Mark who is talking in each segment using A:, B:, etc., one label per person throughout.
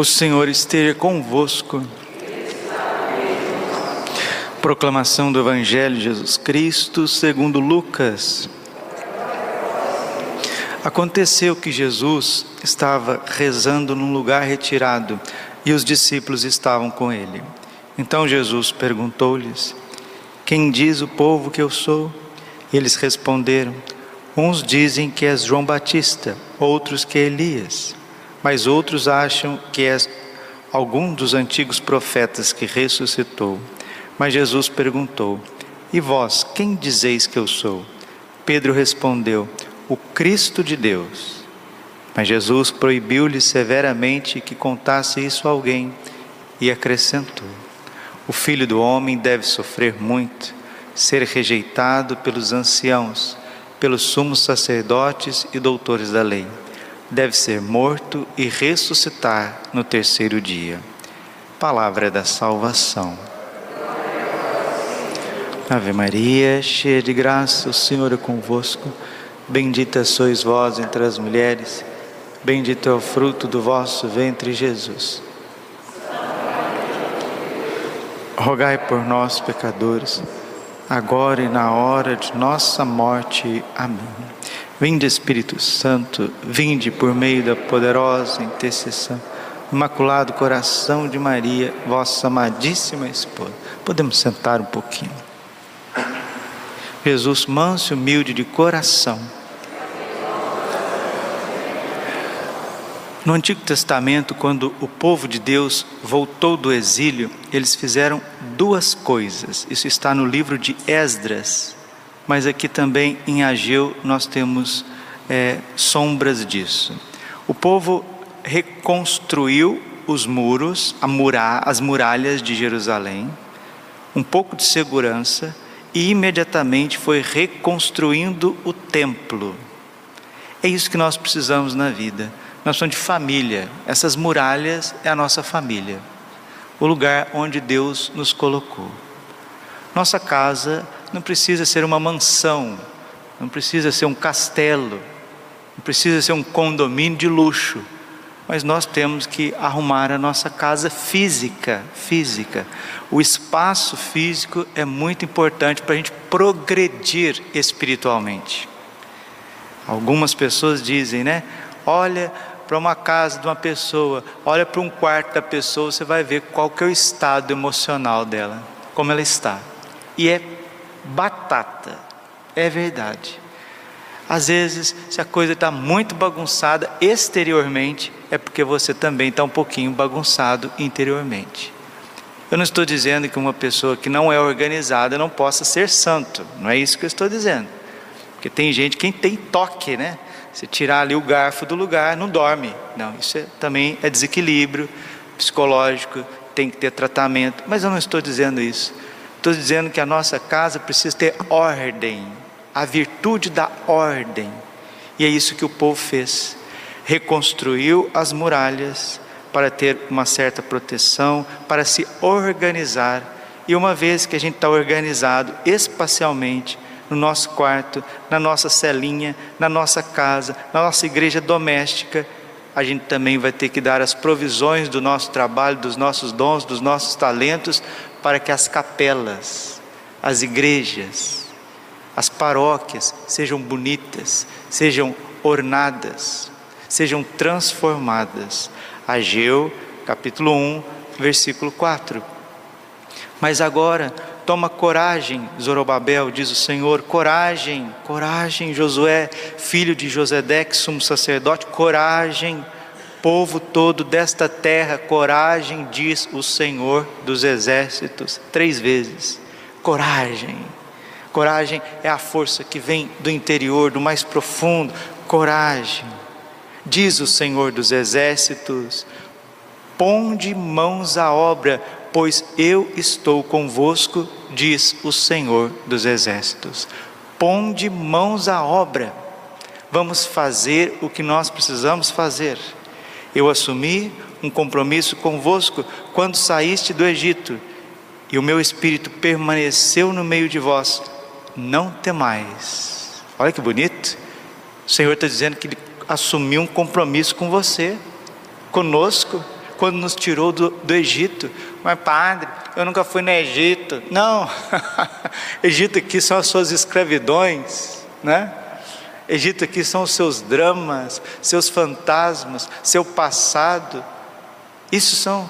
A: O Senhor esteja convosco. Proclamação do Evangelho de Jesus Cristo segundo Lucas. Aconteceu que Jesus estava rezando num lugar retirado e os discípulos estavam com ele. Então Jesus perguntou-lhes: Quem diz o povo que eu sou? Eles responderam: Uns dizem que és João Batista, outros que Elias, mas outros acham que és algum dos antigos profetas que ressuscitou. Mas Jesus perguntou: E vós, quem dizeis que eu sou? Pedro respondeu: O Cristo de Deus. Mas Jesus proibiu-lhe severamente que contasse isso a alguém e acrescentou: O filho do homem deve sofrer muito, ser rejeitado pelos anciãos pelos sumos sacerdotes e doutores da lei. Deve ser morto e ressuscitar no terceiro dia. Palavra da salvação. Ave Maria, cheia de graça, o Senhor é convosco. Bendita sois vós entre as mulheres, bendito é o fruto do vosso ventre, Jesus. Rogai por nós, pecadores agora e na hora de nossa morte. Amém. Vinde Espírito Santo, vinde por meio da poderosa intercessão, Imaculado Coração de Maria, vossa amadíssima esposa. Podemos sentar um pouquinho. Jesus, manso e humilde de coração No Antigo Testamento, quando o povo de Deus voltou do exílio, eles fizeram duas coisas. Isso está no livro de Esdras, mas aqui também em Ageu nós temos é, sombras disso. O povo reconstruiu os muros, as muralhas de Jerusalém, um pouco de segurança e imediatamente foi reconstruindo o templo. É isso que nós precisamos na vida nós somos de família. Essas muralhas é a nossa família, o lugar onde Deus nos colocou. Nossa casa não precisa ser uma mansão, não precisa ser um castelo, não precisa ser um condomínio de luxo, mas nós temos que arrumar a nossa casa física, física. O espaço físico é muito importante para a gente progredir espiritualmente. Algumas pessoas dizem, né? Olha, para uma casa de uma pessoa, olha para um quarto da pessoa, você vai ver qual que é o estado emocional dela, como ela está. E é batata, é verdade. Às vezes, se a coisa está muito bagunçada exteriormente, é porque você também está um pouquinho bagunçado interiormente. Eu não estou dizendo que uma pessoa que não é organizada não possa ser santo, não é isso que eu estou dizendo. Porque tem gente que tem toque, né? Se tirar ali o garfo do lugar, não dorme. Não, isso é, também é desequilíbrio psicológico, tem que ter tratamento. Mas eu não estou dizendo isso. Estou dizendo que a nossa casa precisa ter ordem, a virtude da ordem. E é isso que o povo fez. Reconstruiu as muralhas para ter uma certa proteção, para se organizar. E uma vez que a gente está organizado espacialmente, no nosso quarto, na nossa celinha, na nossa casa, na nossa igreja doméstica, a gente também vai ter que dar as provisões do nosso trabalho, dos nossos dons, dos nossos talentos, para que as capelas, as igrejas, as paróquias sejam bonitas, sejam ornadas, sejam transformadas. Ageu, capítulo 1, versículo 4. Mas agora, Toma coragem, Zorobabel, diz o Senhor, coragem, coragem, Josué, filho de Josedeque, sumo sacerdote, coragem, povo todo desta terra, coragem, diz o Senhor dos exércitos, três vezes. Coragem. Coragem é a força que vem do interior, do mais profundo. Coragem. Diz o Senhor dos exércitos: ponde mãos à obra, pois eu estou convosco, diz o Senhor dos Exércitos. Ponde mãos à obra, vamos fazer o que nós precisamos fazer. Eu assumi um compromisso convosco quando saíste do Egito, e o meu espírito permaneceu no meio de vós. Não temais. Olha que bonito. O Senhor está dizendo que Ele assumiu um compromisso com você, conosco quando nos tirou do, do Egito. Mas, padre, eu nunca fui no Egito. Não, Egito aqui são as suas escravidões, né? Egito aqui são os seus dramas, seus fantasmas, seu passado. Isso são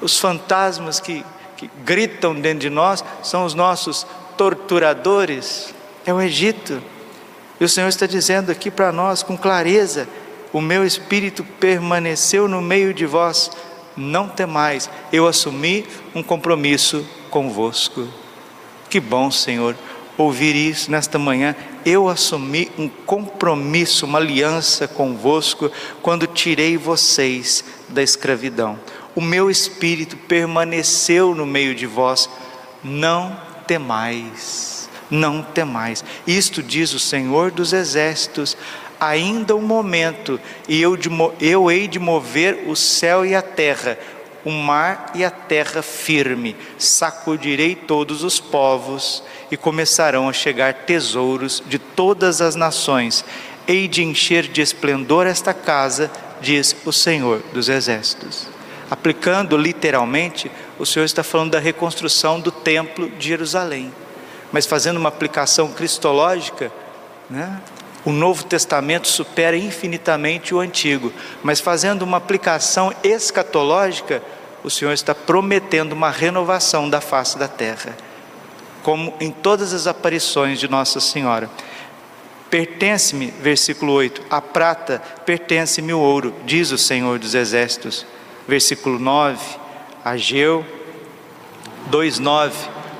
A: os fantasmas que, que gritam dentro de nós, são os nossos torturadores. É o Egito. E o Senhor está dizendo aqui para nós com clareza: o meu espírito permaneceu no meio de vós, não temais, eu assumi um compromisso convosco. Que bom, Senhor, ouvir isso nesta manhã. Eu assumi um compromisso, uma aliança convosco quando tirei vocês da escravidão. O meu espírito permaneceu no meio de vós, não temais, não temais. Isto diz o Senhor dos Exércitos ainda um momento, e eu, de, eu hei de mover o céu e a terra, o mar e a terra firme, sacudirei todos os povos, e começarão a chegar tesouros de todas as nações, hei de encher de esplendor esta casa, diz o Senhor dos Exércitos. Aplicando literalmente, o Senhor está falando da reconstrução do templo de Jerusalém, mas fazendo uma aplicação cristológica, né? O Novo Testamento supera infinitamente o Antigo, mas fazendo uma aplicação escatológica, o Senhor está prometendo uma renovação da face da terra, como em todas as aparições de Nossa Senhora. Pertence-me, versículo 8, a prata, pertence-me o ouro, diz o Senhor dos Exércitos. Versículo 9, Ageu 2,9: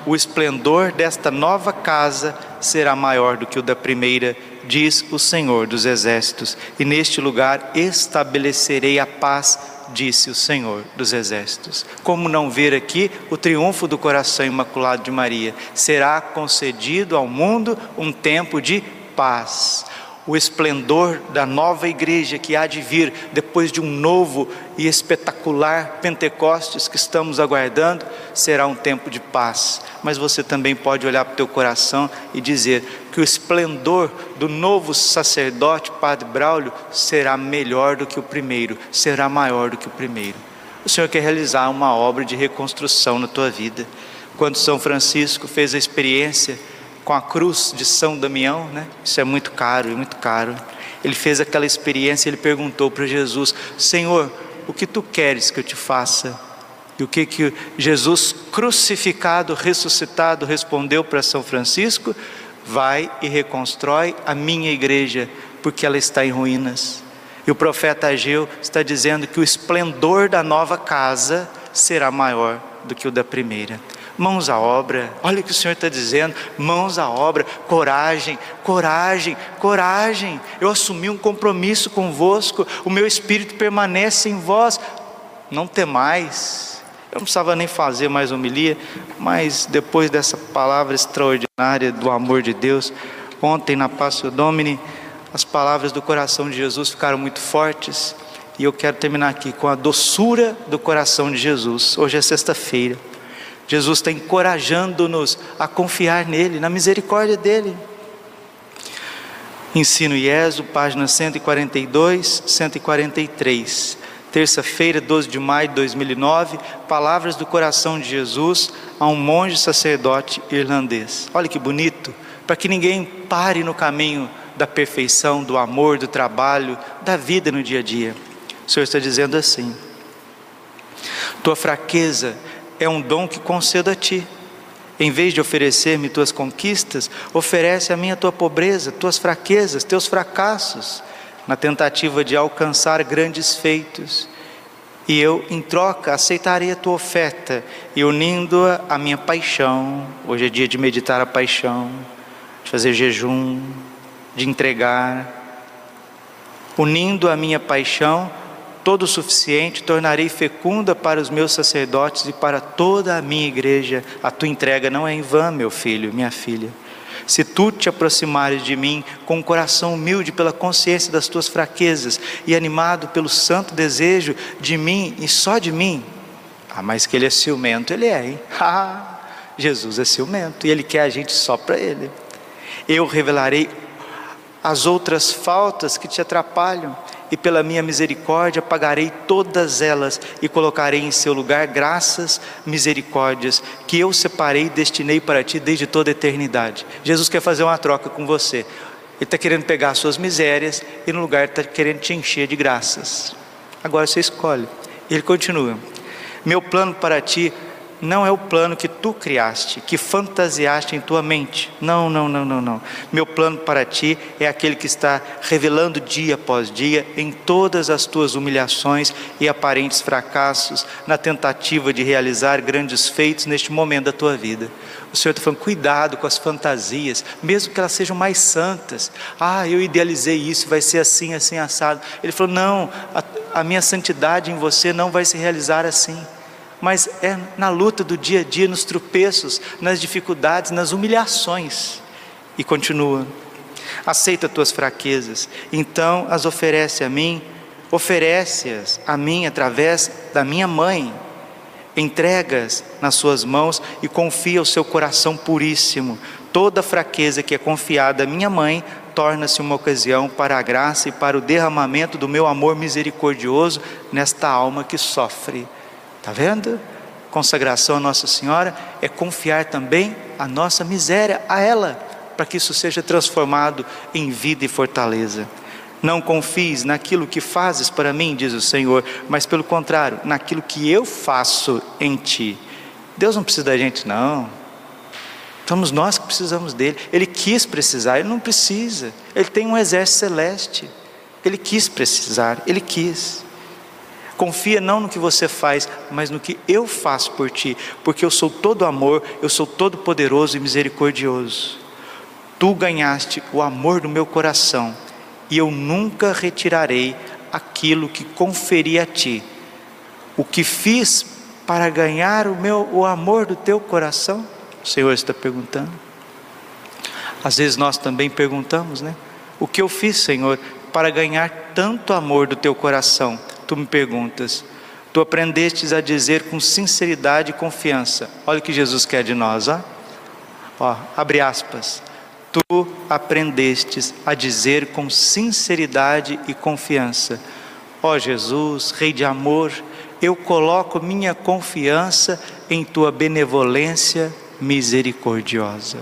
A: O esplendor desta nova casa será maior do que o da primeira diz o Senhor dos Exércitos, e neste lugar estabelecerei a paz, disse o Senhor dos Exércitos. Como não ver aqui o triunfo do coração imaculado de Maria? Será concedido ao mundo um tempo de paz o esplendor da nova igreja que há de vir depois de um novo e espetacular Pentecostes que estamos aguardando, será um tempo de paz. Mas você também pode olhar para o teu coração e dizer que o esplendor do novo sacerdote, Padre Braulio, será melhor do que o primeiro, será maior do que o primeiro. O Senhor quer realizar uma obra de reconstrução na tua vida. Quando São Francisco fez a experiência com a cruz de São Damião, né? Isso é muito caro, é muito caro. Ele fez aquela experiência, ele perguntou para Jesus: Senhor, o que tu queres que eu te faça? E o que que Jesus crucificado, ressuscitado respondeu para São Francisco? Vai e reconstrói a minha igreja, porque ela está em ruínas. E o profeta Ageu está dizendo que o esplendor da nova casa será maior do que o da primeira mãos à obra. Olha o que o Senhor está dizendo: mãos à obra, coragem, coragem, coragem. Eu assumi um compromisso convosco, o meu espírito permanece em vós. Não temais. Eu não precisava nem fazer mais homilia, mas depois dessa palavra extraordinária do amor de Deus, ontem na Páscoa Domini, as palavras do coração de Jesus ficaram muito fortes. E eu quero terminar aqui com a doçura do coração de Jesus. Hoje é sexta-feira. Jesus está encorajando-nos a confiar nele, na misericórdia dele. Ensino IESO, página 142, 143. Terça-feira, 12 de maio de 2009, palavras do coração de Jesus a um monge sacerdote irlandês. Olha que bonito, para que ninguém pare no caminho da perfeição, do amor, do trabalho, da vida no dia a dia. Senhor está dizendo assim: Tua fraqueza é um dom que concedo a ti. Em vez de oferecer-me tuas conquistas, oferece a mim a tua pobreza, tuas fraquezas, teus fracassos, na tentativa de alcançar grandes feitos. E eu, em troca, aceitarei a tua oferta e unindo-a à minha paixão. Hoje é dia de meditar a paixão, de fazer jejum, de entregar. Unindo a minha paixão todo o suficiente, tornarei fecunda para os meus sacerdotes e para toda a minha igreja. A tua entrega não é em vão, meu filho, minha filha. Se tu te aproximares de mim com um coração humilde pela consciência das tuas fraquezas e animado pelo santo desejo de mim e só de mim, ah, mas que ele é ciumento, ele é, hein? Ah, Jesus é ciumento e ele quer a gente só para ele. Eu revelarei as outras faltas que te atrapalham e pela minha misericórdia pagarei todas elas e colocarei em seu lugar graças, misericórdias que eu separei e destinei para ti desde toda a eternidade. Jesus quer fazer uma troca com você. Ele está querendo pegar as suas misérias e no lugar está querendo te encher de graças. Agora você escolhe. Ele continua: Meu plano para ti não é o plano que tu criaste, que fantasiaste em tua mente. Não, não, não, não, não. Meu plano para ti é aquele que está revelando dia após dia em todas as tuas humilhações e aparentes fracassos, na tentativa de realizar grandes feitos neste momento da tua vida. O Senhor está falando, cuidado com as fantasias, mesmo que elas sejam mais santas. Ah, eu idealizei isso, vai ser assim, assim, assado. Ele falou, não, a, a minha santidade em você não vai se realizar assim mas é na luta do dia a dia, nos tropeços, nas dificuldades, nas humilhações. E continua: aceita tuas fraquezas, então as oferece a mim, oferece-as a mim através da minha mãe. Entregas nas suas mãos e confia o seu coração puríssimo. Toda fraqueza que é confiada à minha mãe torna-se uma ocasião para a graça e para o derramamento do meu amor misericordioso nesta alma que sofre. Está vendo? Consagração a Nossa Senhora é confiar também a nossa miséria a ela, para que isso seja transformado em vida e fortaleza. Não confies naquilo que fazes para mim, diz o Senhor, mas pelo contrário, naquilo que eu faço em ti. Deus não precisa da gente, não. Somos nós que precisamos dele. Ele quis precisar, ele não precisa. Ele tem um exército celeste. Ele quis precisar, ele quis. Confia não no que você faz, mas no que eu faço por ti, porque eu sou todo amor, eu sou todo poderoso e misericordioso. Tu ganhaste o amor do meu coração, e eu nunca retirarei aquilo que conferi a ti. O que fiz para ganhar o meu o amor do teu coração? O Senhor está perguntando. Às vezes nós também perguntamos, né? O que eu fiz, Senhor, para ganhar tanto amor do teu coração? Tu me perguntas. Tu aprendestes a dizer com sinceridade e confiança. Olha o que Jesus quer de nós, ó. ó abre aspas. Tu aprendestes a dizer com sinceridade e confiança. Ó Jesus, Rei de amor, eu coloco minha confiança em tua benevolência misericordiosa.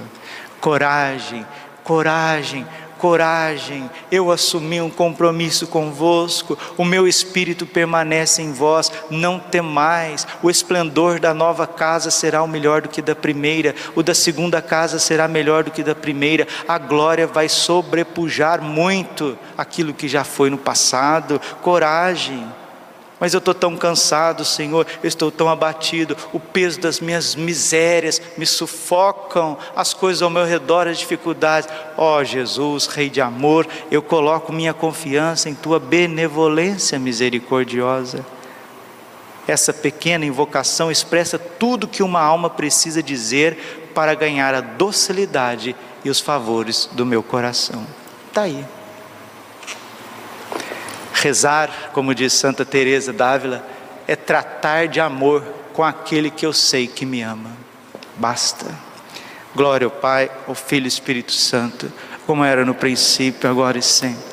A: Coragem, coragem, coragem, eu assumi um compromisso convosco, o meu espírito permanece em vós, não temais, o esplendor da nova casa será o melhor do que da primeira, o da segunda casa será melhor do que da primeira, a glória vai sobrepujar muito aquilo que já foi no passado, coragem mas eu estou tão cansado, Senhor, eu estou tão abatido, o peso das minhas misérias me sufocam, as coisas ao meu redor, as dificuldades. Ó oh, Jesus, Rei de amor, eu coloco minha confiança em tua benevolência misericordiosa. Essa pequena invocação expressa tudo que uma alma precisa dizer para ganhar a docilidade e os favores do meu coração. Está aí. Rezar, como diz Santa Teresa d'Ávila, é tratar de amor com aquele que eu sei que me ama. Basta. Glória ao Pai, ao Filho e Espírito Santo, como era no princípio, agora e sempre.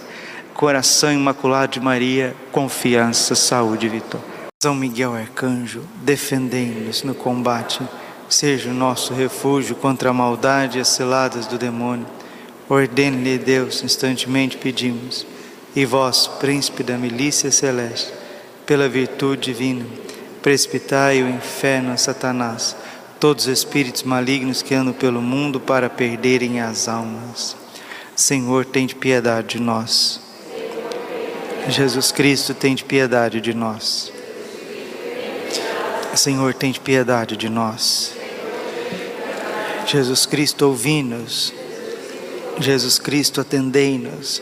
A: Coração imaculado de Maria, confiança, saúde e vitória. São Miguel Arcanjo, defendei-nos no combate, seja o nosso refúgio contra a maldade e as ciladas do demônio. Ordene-lhe Deus, instantemente pedimos e vós, príncipe da milícia celeste, pela virtude divina, precipitai o inferno a Satanás, todos os espíritos malignos que andam pelo mundo para perderem as almas. Senhor, tem de piedade de nós. Jesus Cristo, tem de piedade de nós. Senhor, tem de piedade de nós. Jesus Cristo, ouvi-nos. Jesus Cristo, atendei-nos.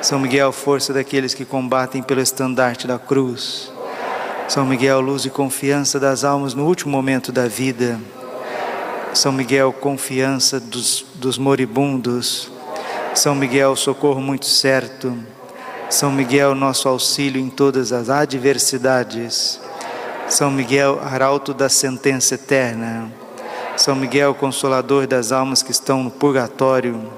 A: São Miguel, força daqueles que combatem pelo estandarte da cruz. São Miguel, luz e confiança das almas no último momento da vida. São Miguel, confiança dos, dos moribundos. São Miguel, socorro muito certo. São Miguel, nosso auxílio em todas as adversidades. São Miguel, arauto da sentença eterna. São Miguel, consolador das almas que estão no purgatório.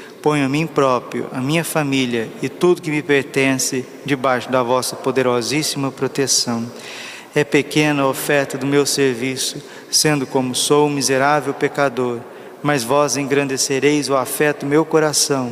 A: ponho a mim próprio, a minha família e tudo que me pertence debaixo da vossa poderosíssima proteção. É pequena a oferta do meu serviço, sendo como sou um miserável pecador, mas vós engrandecereis o afeto do meu coração.